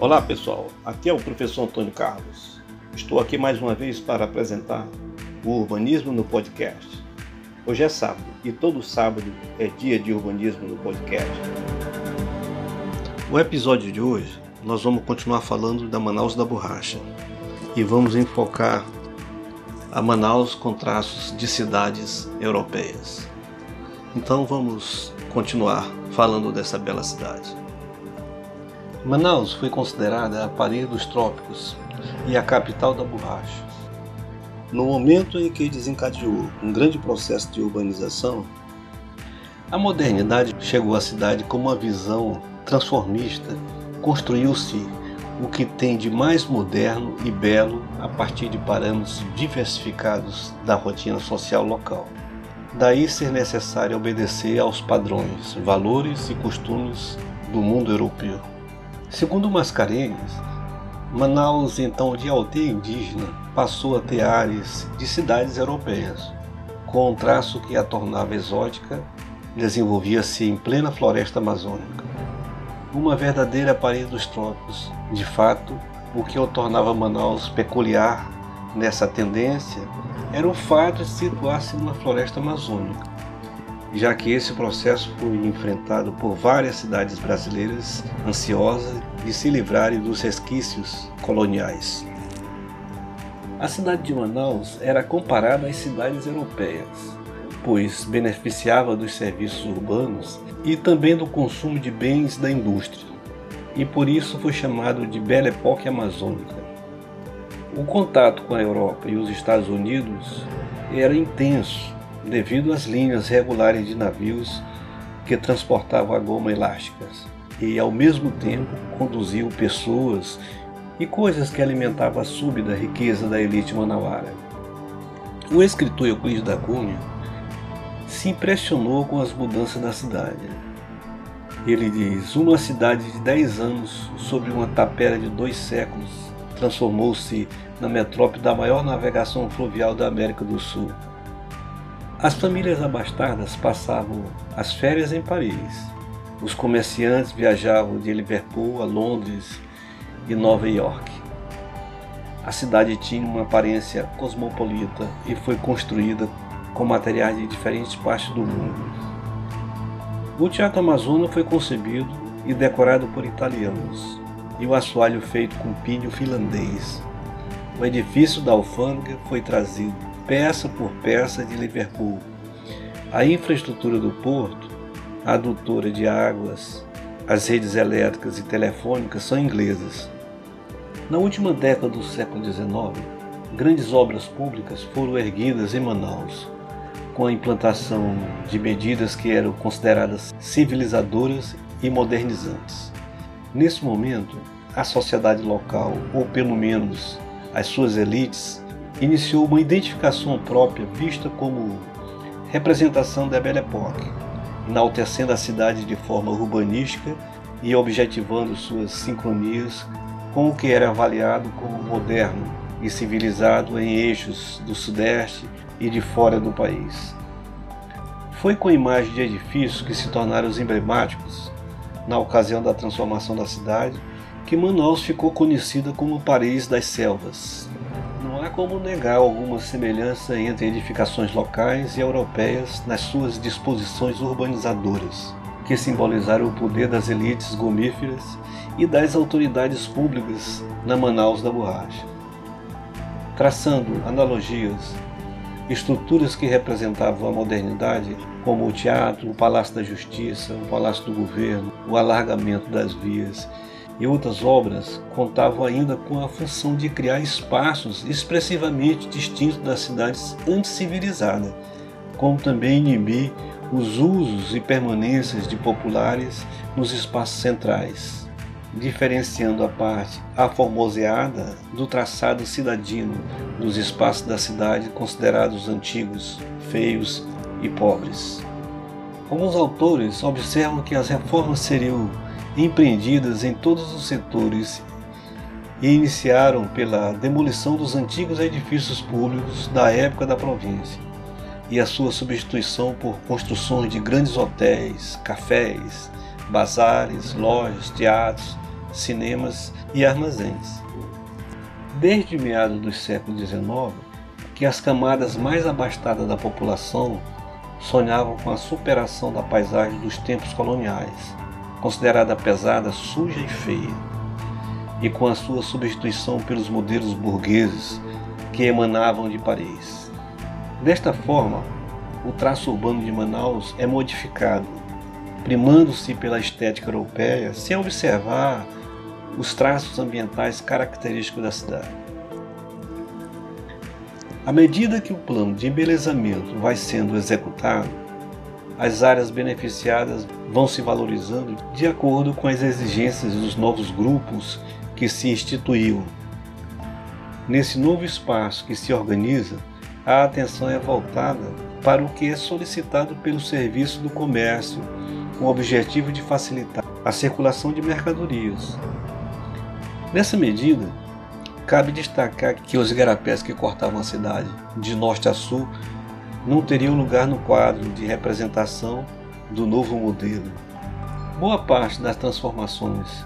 Olá pessoal, aqui é o professor Antônio Carlos. Estou aqui mais uma vez para apresentar o urbanismo no podcast. Hoje é sábado e todo sábado é dia de urbanismo no podcast. O episódio de hoje nós vamos continuar falando da Manaus da Borracha e vamos enfocar a Manaus com traços de cidades europeias. Então vamos continuar falando dessa bela cidade. Manaus foi considerada a parede dos trópicos e a capital da borracha. No momento em que desencadeou um grande processo de urbanização, a modernidade chegou à cidade com uma visão transformista, construiu-se o que tem de mais moderno e belo a partir de parâmetros diversificados da rotina social local. Daí ser necessário obedecer aos padrões, valores e costumes do mundo europeu. Segundo Mascarenhas, Manaus, então de aldeia indígena, passou a ter áreas de cidades europeias, com um traço que a tornava exótica, desenvolvia-se em plena floresta amazônica. Uma verdadeira parede dos trópicos, de fato, o que o tornava Manaus peculiar nessa tendência era o fato de situar-se numa floresta amazônica, já que esse processo foi enfrentado por várias cidades brasileiras ansiosas de se livrarem dos resquícios coloniais. A cidade de Manaus era comparada às cidades europeias, pois beneficiava dos serviços urbanos e também do consumo de bens da indústria, e por isso foi chamado de Belle Époque Amazônica. O contato com a Europa e os Estados Unidos era intenso devido às linhas regulares de navios que transportavam a goma elásticas e, ao mesmo tempo, conduziam pessoas e coisas que alimentavam a súbita riqueza da elite manauara. O escritor Euclides da Cunha se impressionou com as mudanças da cidade. Ele diz: Uma cidade de 10 anos sobre uma tapera de dois séculos transformou-se na metrópole da maior navegação fluvial da América do Sul as famílias abastadas passavam as férias em Paris. Os comerciantes viajavam de Liverpool a Londres e Nova York. A cidade tinha uma aparência cosmopolita e foi construída com materiais de diferentes partes do mundo. O Teatro Amazonas foi concebido e decorado por italianos, e o assoalho feito com pinho finlandês. O edifício da alfândega foi trazido peça por peça de Liverpool. A infraestrutura do porto, a adutora de águas, as redes elétricas e telefônicas são inglesas. Na última década do século XIX, grandes obras públicas foram erguidas em Manaus, com a implantação de medidas que eram consideradas civilizadoras e modernizantes. Nesse momento, a sociedade local, ou pelo menos as suas elites, iniciou uma identificação própria vista como representação da Belle Époque, enaltecendo a cidade de forma urbanística e objetivando suas sincronias com o que era avaliado como moderno e civilizado em eixos do Sudeste e de fora do país. Foi com a imagem de edifícios que se tornaram os emblemáticos na ocasião da transformação da cidade que Manaus ficou conhecida como Paris das Selvas, como negar alguma semelhança entre edificações locais e europeias nas suas disposições urbanizadoras, que simbolizaram o poder das elites gomíferas e das autoridades públicas na Manaus da Borracha. Traçando analogias, estruturas que representavam a modernidade, como o teatro, o Palácio da Justiça, o Palácio do Governo, o alargamento das vias e outras obras contavam ainda com a função de criar espaços expressivamente distintos das cidades anticivilizadas, como também inibir os usos e permanências de populares nos espaços centrais, diferenciando a parte aformoseada do traçado cidadino dos espaços da cidade considerados antigos, feios e pobres. Alguns autores observam que as reformas seriam empreendidas em todos os setores e iniciaram pela demolição dos antigos edifícios públicos da época da província e a sua substituição por construções de grandes hotéis, cafés, bazares, lojas, teatros, cinemas e armazéns. Desde meados do século XIX, que as camadas mais abastadas da população sonhavam com a superação da paisagem dos tempos coloniais, considerada pesada, suja e feia, e com a sua substituição pelos modelos burgueses que emanavam de Paris. Desta forma, o traço urbano de Manaus é modificado, primando-se pela estética europeia, sem observar os traços ambientais característicos da cidade. À medida que o plano de embelezamento vai sendo executado, as áreas beneficiadas vão se valorizando de acordo com as exigências dos novos grupos que se instituiu. Nesse novo espaço que se organiza, a atenção é voltada para o que é solicitado pelo serviço do comércio, com o objetivo de facilitar a circulação de mercadorias. Nessa medida, cabe destacar que os igarapés que cortavam a cidade de norte a sul não teriam lugar no quadro de representação do novo modelo. Boa parte das transformações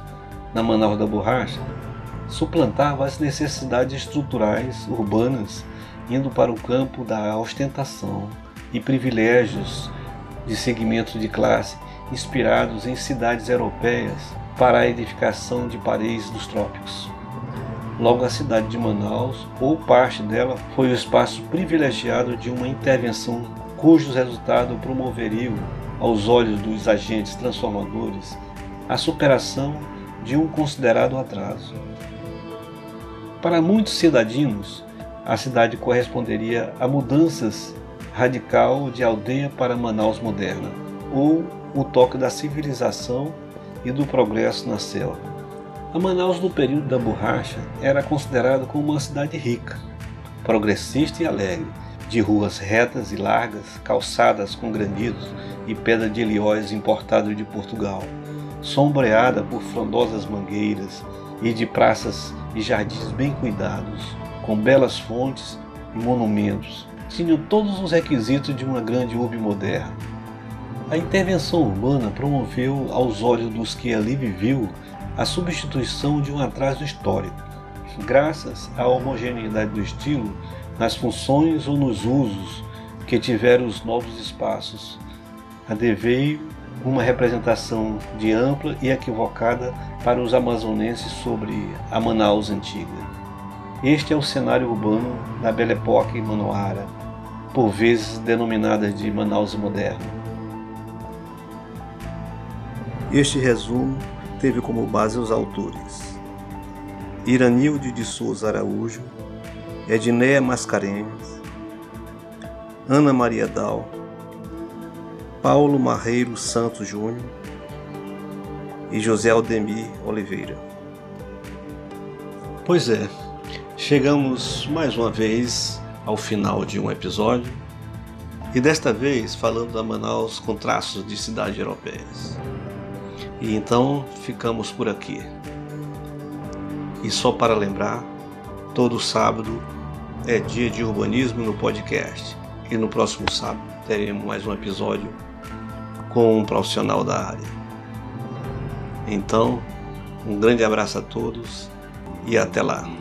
na Manaus da Borracha suplantava as necessidades estruturais urbanas, indo para o campo da ostentação e privilégios de segmentos de classe inspirados em cidades europeias para a edificação de paredes dos trópicos. Logo, a cidade de Manaus, ou parte dela, foi o espaço privilegiado de uma intervenção cujos resultados promoveriam, aos olhos dos agentes transformadores, a superação de um considerado atraso. Para muitos cidadinos, a cidade corresponderia a mudanças radical de aldeia para Manaus moderna, ou o toque da civilização e do progresso na selva. A Manaus no período da borracha era considerada como uma cidade rica, progressista e alegre, de ruas retas e largas, calçadas com granitos e pedra de ilhóis importados de Portugal, sombreada por frondosas mangueiras e de praças e jardins bem cuidados, com belas fontes e monumentos. Tinham todos os requisitos de uma grande urbe moderna. A intervenção urbana promoveu aos olhos dos que ali viviam a substituição de um atraso histórico, graças à homogeneidade do estilo nas funções ou nos usos que tiveram os novos espaços. Adveio uma representação de ampla e equivocada para os amazonenses sobre a Manaus antiga. Este é o cenário urbano da Belle Époque manoara, por vezes denominada de Manaus moderna. Este resumo teve como base os autores Iranilde de Souza Araújo, Edneia Mascarenhas, Ana Maria Dal, Paulo Marreiro Santos Júnior e José Aldemir Oliveira. Pois é, chegamos mais uma vez ao final de um episódio e desta vez falando da Manaus com traços de cidades europeias. E então ficamos por aqui. E só para lembrar, todo sábado é dia de urbanismo no podcast. E no próximo sábado teremos mais um episódio com um profissional da área. Então, um grande abraço a todos e até lá.